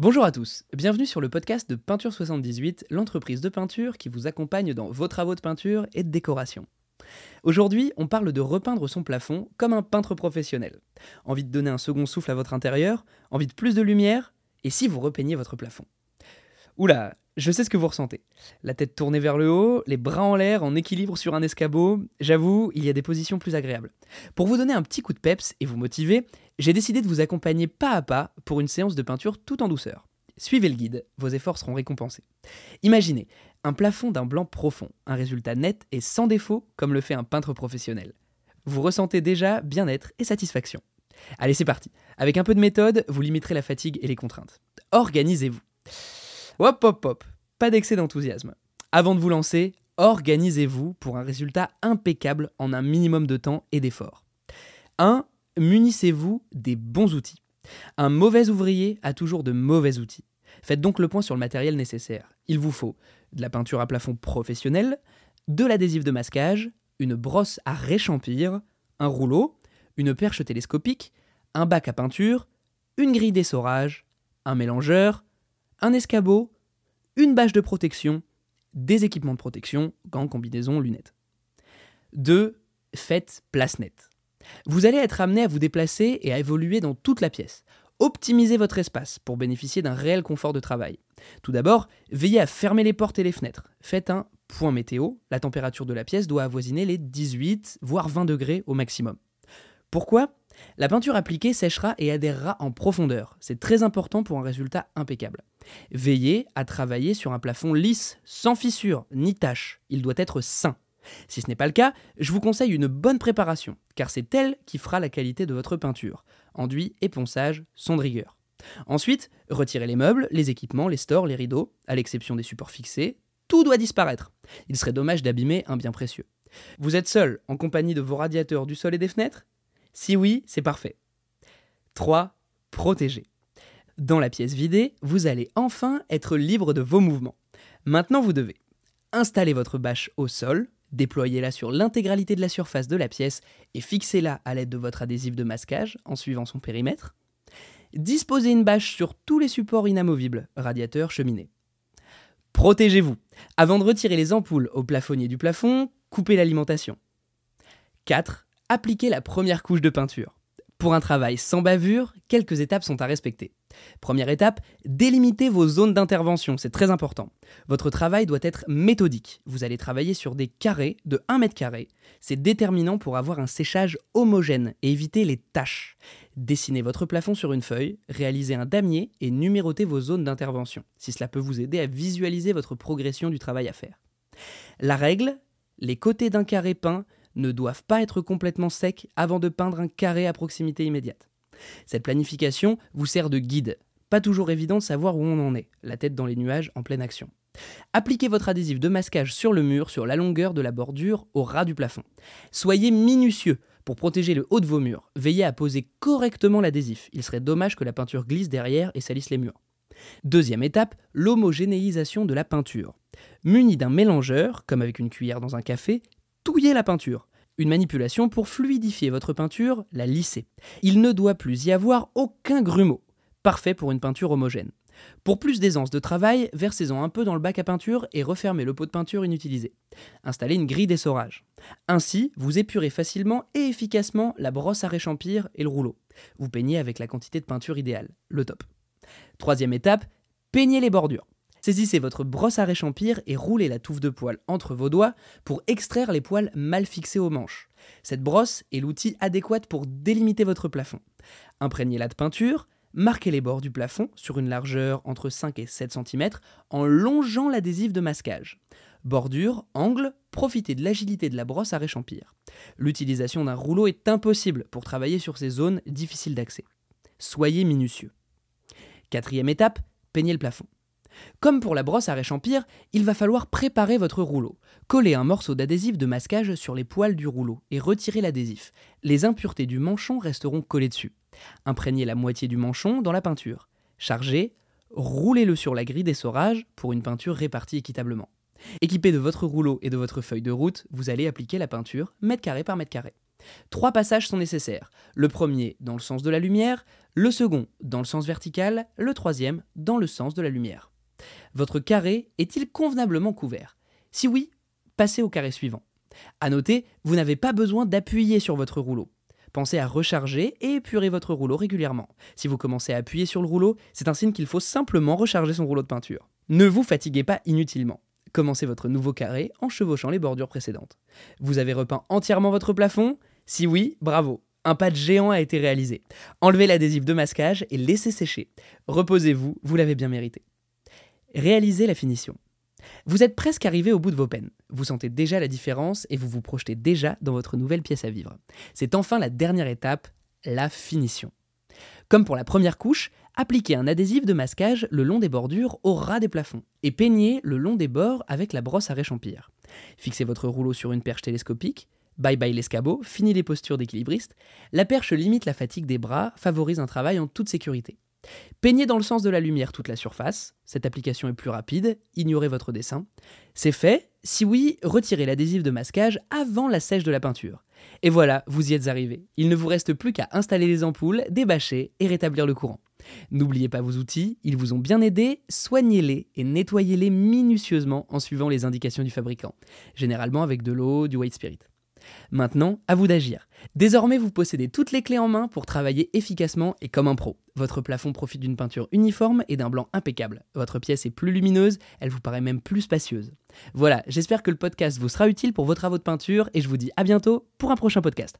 Bonjour à tous, bienvenue sur le podcast de Peinture 78, l'entreprise de peinture qui vous accompagne dans vos travaux de peinture et de décoration. Aujourd'hui, on parle de repeindre son plafond comme un peintre professionnel. Envie de donner un second souffle à votre intérieur, envie de plus de lumière, et si vous repeignez votre plafond? Oula, je sais ce que vous ressentez. La tête tournée vers le haut, les bras en l'air, en équilibre sur un escabeau. J'avoue, il y a des positions plus agréables. Pour vous donner un petit coup de peps et vous motiver, j'ai décidé de vous accompagner pas à pas pour une séance de peinture tout en douceur. Suivez le guide, vos efforts seront récompensés. Imaginez un plafond d'un blanc profond, un résultat net et sans défaut comme le fait un peintre professionnel. Vous ressentez déjà bien-être et satisfaction. Allez, c'est parti. Avec un peu de méthode, vous limiterez la fatigue et les contraintes. Organisez-vous. Hop, hop, hop. Pas d'excès d'enthousiasme. Avant de vous lancer, organisez-vous pour un résultat impeccable en un minimum de temps et d'effort. 1. Munissez-vous des bons outils. Un mauvais ouvrier a toujours de mauvais outils. Faites donc le point sur le matériel nécessaire. Il vous faut de la peinture à plafond professionnelle, de l'adhésif de masquage, une brosse à réchampir, un rouleau, une perche télescopique, un bac à peinture, une grille d'essorage, un mélangeur, un escabeau, une bâche de protection, des équipements de protection, gants, combinaisons, lunettes. 2. Faites place nette. Vous allez être amené à vous déplacer et à évoluer dans toute la pièce. Optimisez votre espace pour bénéficier d'un réel confort de travail. Tout d'abord, veillez à fermer les portes et les fenêtres. Faites un point météo, la température de la pièce doit avoisiner les 18 voire 20 degrés au maximum. Pourquoi? La peinture appliquée séchera et adhérera en profondeur. C'est très important pour un résultat impeccable. Veillez à travailler sur un plafond lisse, sans fissures ni taches. Il doit être sain. Si ce n'est pas le cas, je vous conseille une bonne préparation, car c'est elle qui fera la qualité de votre peinture. Enduit et ponçage sont de rigueur. Ensuite, retirez les meubles, les équipements, les stores, les rideaux, à l'exception des supports fixés. Tout doit disparaître. Il serait dommage d'abîmer un bien précieux. Vous êtes seul, en compagnie de vos radiateurs du sol et des fenêtres? Si oui, c'est parfait. 3. Protéger. Dans la pièce vidée, vous allez enfin être libre de vos mouvements. Maintenant, vous devez installer votre bâche au sol, déployez-la sur l'intégralité de la surface de la pièce et fixez-la à l'aide de votre adhésif de masquage en suivant son périmètre. Disposez une bâche sur tous les supports inamovibles, radiateur, cheminée. Protégez-vous. Avant de retirer les ampoules au plafonnier du plafond, coupez l'alimentation. 4. Appliquez la première couche de peinture. Pour un travail sans bavure, quelques étapes sont à respecter. Première étape, délimitez vos zones d'intervention, c'est très important. Votre travail doit être méthodique. Vous allez travailler sur des carrés de 1 mètre carré. C'est déterminant pour avoir un séchage homogène et éviter les taches. Dessinez votre plafond sur une feuille, réalisez un damier et numérotez vos zones d'intervention, si cela peut vous aider à visualiser votre progression du travail à faire. La règle, les côtés d'un carré peint ne doivent pas être complètement secs avant de peindre un carré à proximité immédiate. Cette planification vous sert de guide. Pas toujours évident de savoir où on en est, la tête dans les nuages en pleine action. Appliquez votre adhésif de masquage sur le mur, sur la longueur de la bordure, au ras du plafond. Soyez minutieux pour protéger le haut de vos murs. Veillez à poser correctement l'adhésif. Il serait dommage que la peinture glisse derrière et salisse les murs. Deuxième étape, l'homogénéisation de la peinture. Muni d'un mélangeur, comme avec une cuillère dans un café, touillez la peinture. Une manipulation pour fluidifier votre peinture, la lisser. Il ne doit plus y avoir aucun grumeau. Parfait pour une peinture homogène. Pour plus d'aisance de travail, versez-en un peu dans le bac à peinture et refermez le pot de peinture inutilisé. Installez une grille d'essorage. Ainsi, vous épurez facilement et efficacement la brosse à réchampir et le rouleau. Vous peignez avec la quantité de peinture idéale, le top. Troisième étape, peignez les bordures. Saisissez votre brosse à réchampir et roulez la touffe de poils entre vos doigts pour extraire les poils mal fixés aux manches. Cette brosse est l'outil adéquat pour délimiter votre plafond. Imprégnez-la de peinture, marquez les bords du plafond sur une largeur entre 5 et 7 cm en longeant l'adhésif de masquage. Bordure, angle, profitez de l'agilité de la brosse à réchampir. L'utilisation d'un rouleau est impossible pour travailler sur ces zones difficiles d'accès. Soyez minutieux. Quatrième étape, peignez le plafond. Comme pour la brosse à réchampir, il va falloir préparer votre rouleau. Collez un morceau d'adhésif de masquage sur les poils du rouleau et retirez l'adhésif. Les impuretés du manchon resteront collées dessus. Imprégnez la moitié du manchon dans la peinture. Chargez, roulez-le sur la grille d'essorage pour une peinture répartie équitablement. Équipé de votre rouleau et de votre feuille de route, vous allez appliquer la peinture mètre carré par mètre carré. Trois passages sont nécessaires. Le premier dans le sens de la lumière, le second dans le sens vertical, le troisième dans le sens de la lumière. Votre carré est-il convenablement couvert? Si oui, passez au carré suivant. À noter, vous n'avez pas besoin d'appuyer sur votre rouleau. Pensez à recharger et épurer votre rouleau régulièrement. Si vous commencez à appuyer sur le rouleau, c'est un signe qu'il faut simplement recharger son rouleau de peinture. Ne vous fatiguez pas inutilement. Commencez votre nouveau carré en chevauchant les bordures précédentes. Vous avez repeint entièrement votre plafond? Si oui, bravo. Un pas de géant a été réalisé. Enlevez l'adhésif de masquage et laissez sécher. Reposez-vous, vous l'avez bien mérité. Réalisez la finition. Vous êtes presque arrivé au bout de vos peines. Vous sentez déjà la différence et vous vous projetez déjà dans votre nouvelle pièce à vivre. C'est enfin la dernière étape, la finition. Comme pour la première couche, appliquez un adhésif de masquage le long des bordures au ras des plafonds et peignez le long des bords avec la brosse à réchampir. Fixez votre rouleau sur une perche télescopique. Bye bye l'escabeau, fini les postures d'équilibriste. La perche limite la fatigue des bras, favorise un travail en toute sécurité. Peignez dans le sens de la lumière toute la surface, cette application est plus rapide, ignorez votre dessin. C'est fait, si oui, retirez l'adhésif de masquage avant la sèche de la peinture. Et voilà, vous y êtes arrivé. Il ne vous reste plus qu'à installer les ampoules, débâcher et rétablir le courant. N'oubliez pas vos outils, ils vous ont bien aidé, soignez-les et nettoyez-les minutieusement en suivant les indications du fabricant, généralement avec de l'eau, du white spirit. Maintenant, à vous d'agir. Désormais, vous possédez toutes les clés en main pour travailler efficacement et comme un pro. Votre plafond profite d'une peinture uniforme et d'un blanc impeccable. Votre pièce est plus lumineuse, elle vous paraît même plus spacieuse. Voilà, j'espère que le podcast vous sera utile pour vos travaux de peinture et je vous dis à bientôt pour un prochain podcast.